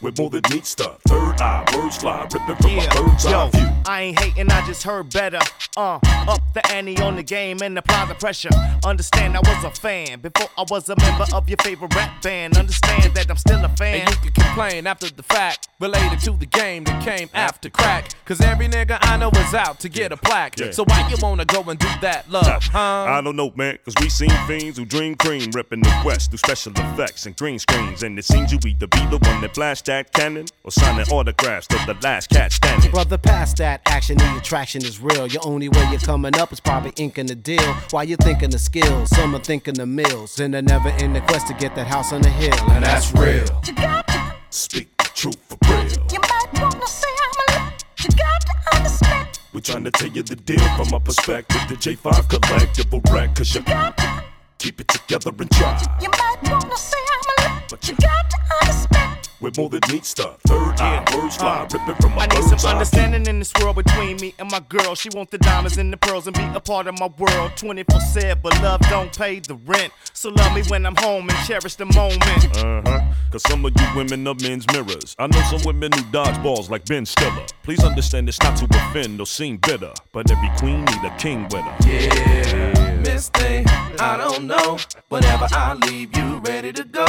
We're more than meets the Third eye, words fly, ripping from yeah. my bird's Yo, eye view. I ain't hating, I just heard better. Uh, up the ante on the game and apply the pressure. Understand I was a fan before I was a member of your favorite rap band. Understand that I'm still a fan. And you can complain after the fact, related to the game that came after crack. Cause every nigga I know is out to get a plaque. Yeah. So why you wanna go and do that, love, huh? I don't know, man, cause we seen fiends who dream cream, ripping the West through special effects and green screens. And it seems you either be the one that blast that cannon or signing autographs to the last cat standing. Brother, past that action, the attraction is real. Your only way you're coming up is probably inking the deal. While you're thinking the skills, some are thinking the mills. And they're never in the quest to get that house on the hill. And that's real. You got to speak the truth for real. You might wanna say I'm a you got to understand. We're trying to tell you the deal from my perspective. The J5 collectible wreck, cause you, you got to keep it together and try. You might wanna say I'm a but you, you got to understand. We're more than neat stuff. Third eye, words fly, uh, ripping from my I need some understanding in this world between me and my girl. She want the diamonds and the pearls and be a part of my world. 24 7, but love don't pay the rent. So love me when I'm home and cherish the moment. Uh huh. Cause some of you women are men's mirrors. I know some women who dodge balls like Ben Stiller. Please understand it's not to offend or seem bitter. But every queen need a king with her. Yeah, Miss Thing, I don't know. Whenever I leave you ready to go.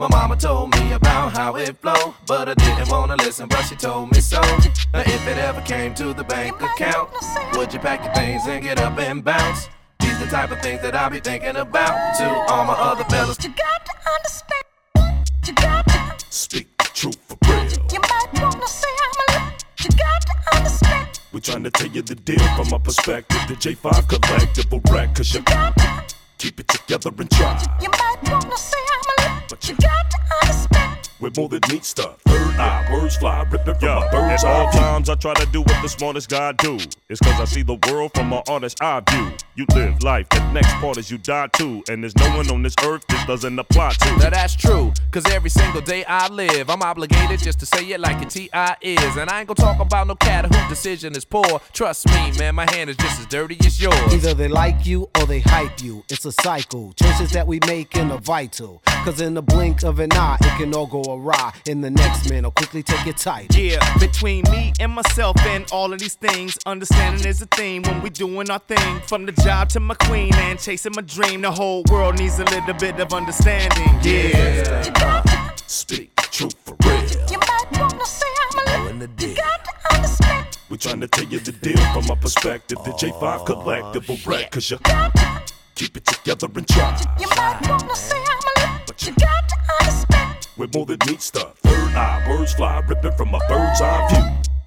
My mama told me about how it flow, but I didn't wanna listen, but she told me so. Now if it ever came to the bank account, would you pack your things and get up and bounce? These the type of things that I be thinking about to all my other fellas. You got to understand. You got to speak the truth for real. You might wanna say I'm a You got to understand. We're trying to tell you the deal from my perspective. The J5 collectible wreck, cause you, you got to keep it together and try. You might wanna say We're more than neat stuff. Third eye, words fly, ripping from Yo, my bird's At all times I try to do what the smartest guy do. It's cause I see the world from an artist's eye view. You live life, the next part is you die too. And there's no one on this earth this doesn't apply to. Now that's true, cause every single day I live, I'm obligated just to say it like a T.I. is. And I ain't gonna talk about no cat whose decision is poor. Trust me, man, my hand is just as dirty as yours. Either they like you or they hype you. It's a cycle. Choices that we make in a vital. Cause in the blink of an eye, it can all go awry. In the next minute, I'll quickly take your title. Yeah, between me and myself and all of these things, understanding is a theme when we doing our thing. From the job to my queen and chasing my dream, the whole world needs a little bit of understanding. Yeah, yeah. speak the truth for real. You might wanna say I'm a little. You got to understand. We're trying to tell you the deal from my perspective. The J5 collectible wreck, cause you got to keep it together and try. You might wanna say I'm a little, but you got to understand. We're more than meat stuff. Third eye, birds fly, ripping from a bird's eye view.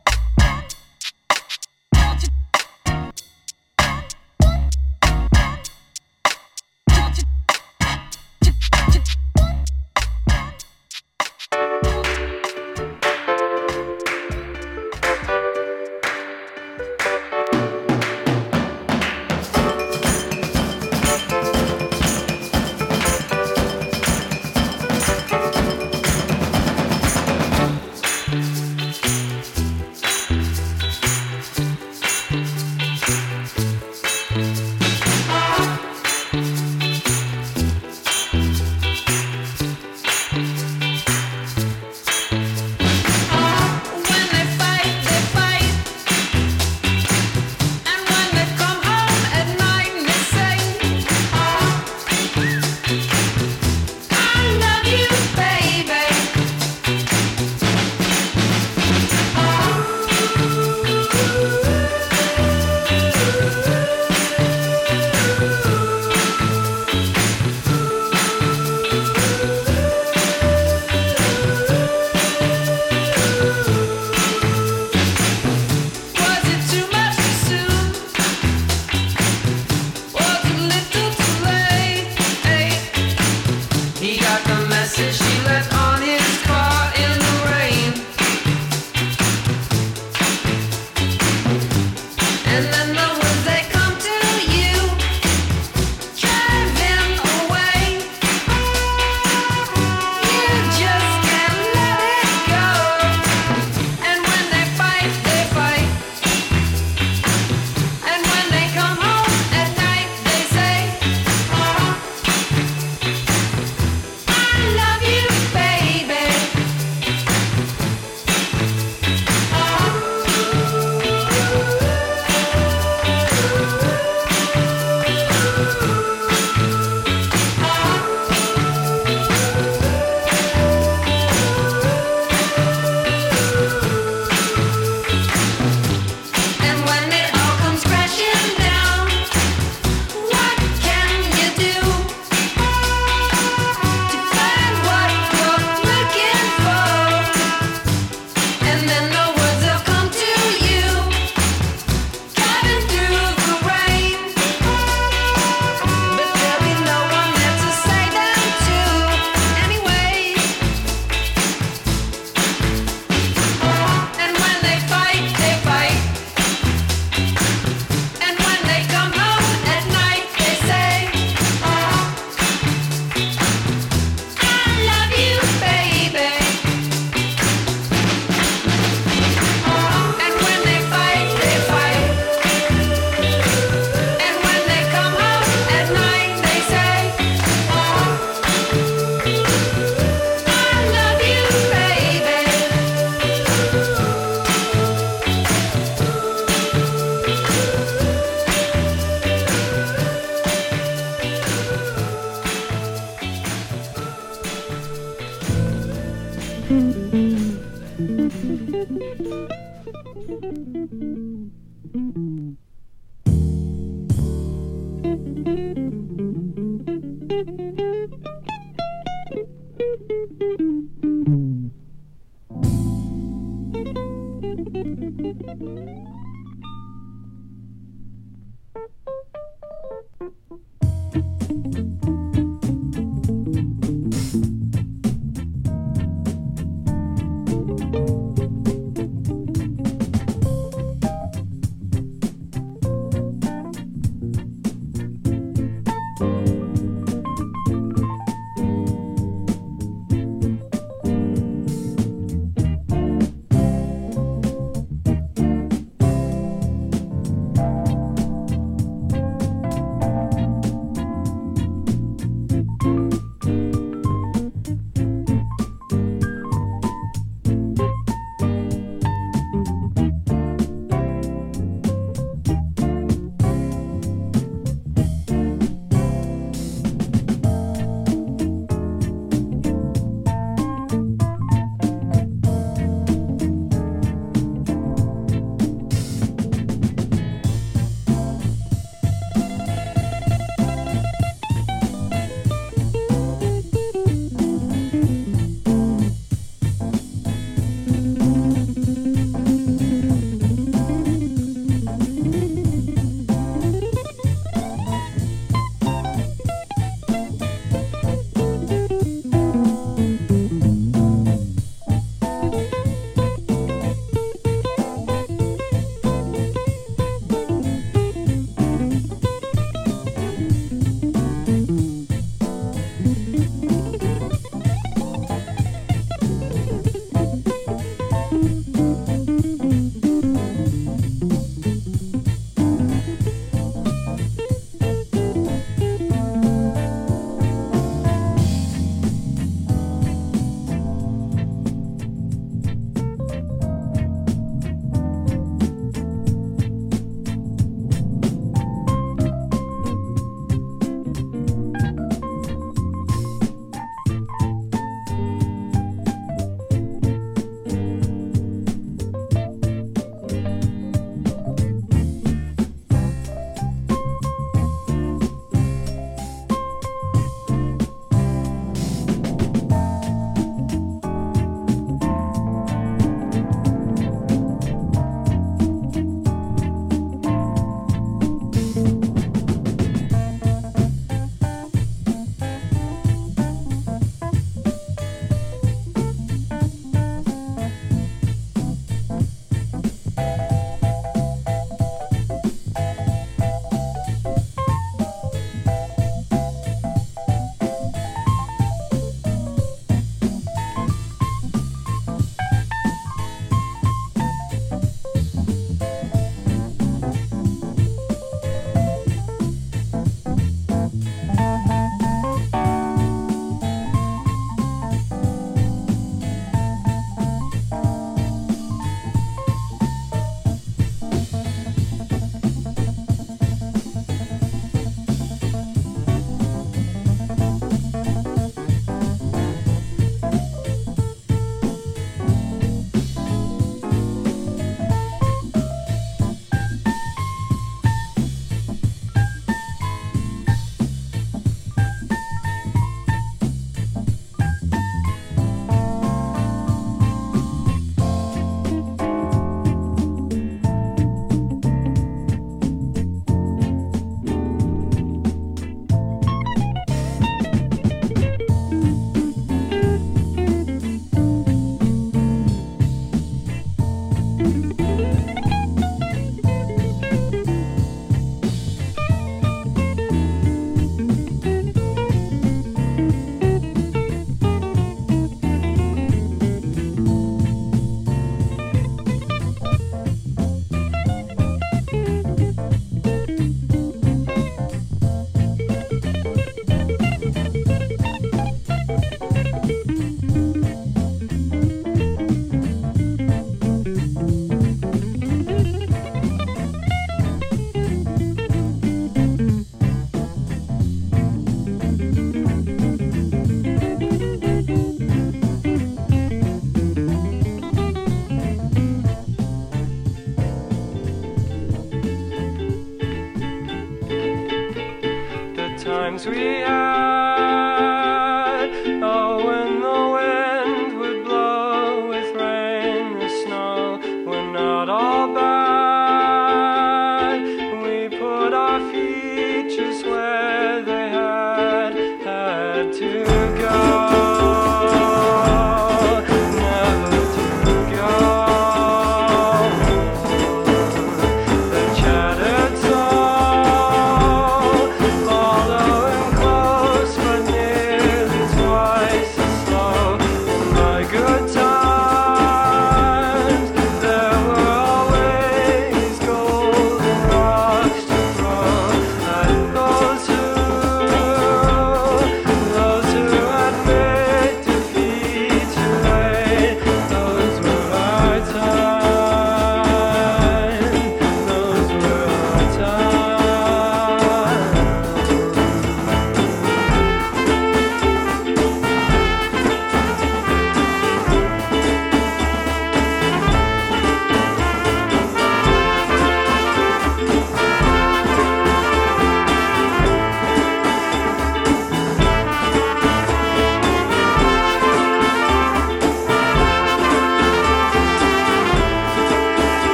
Times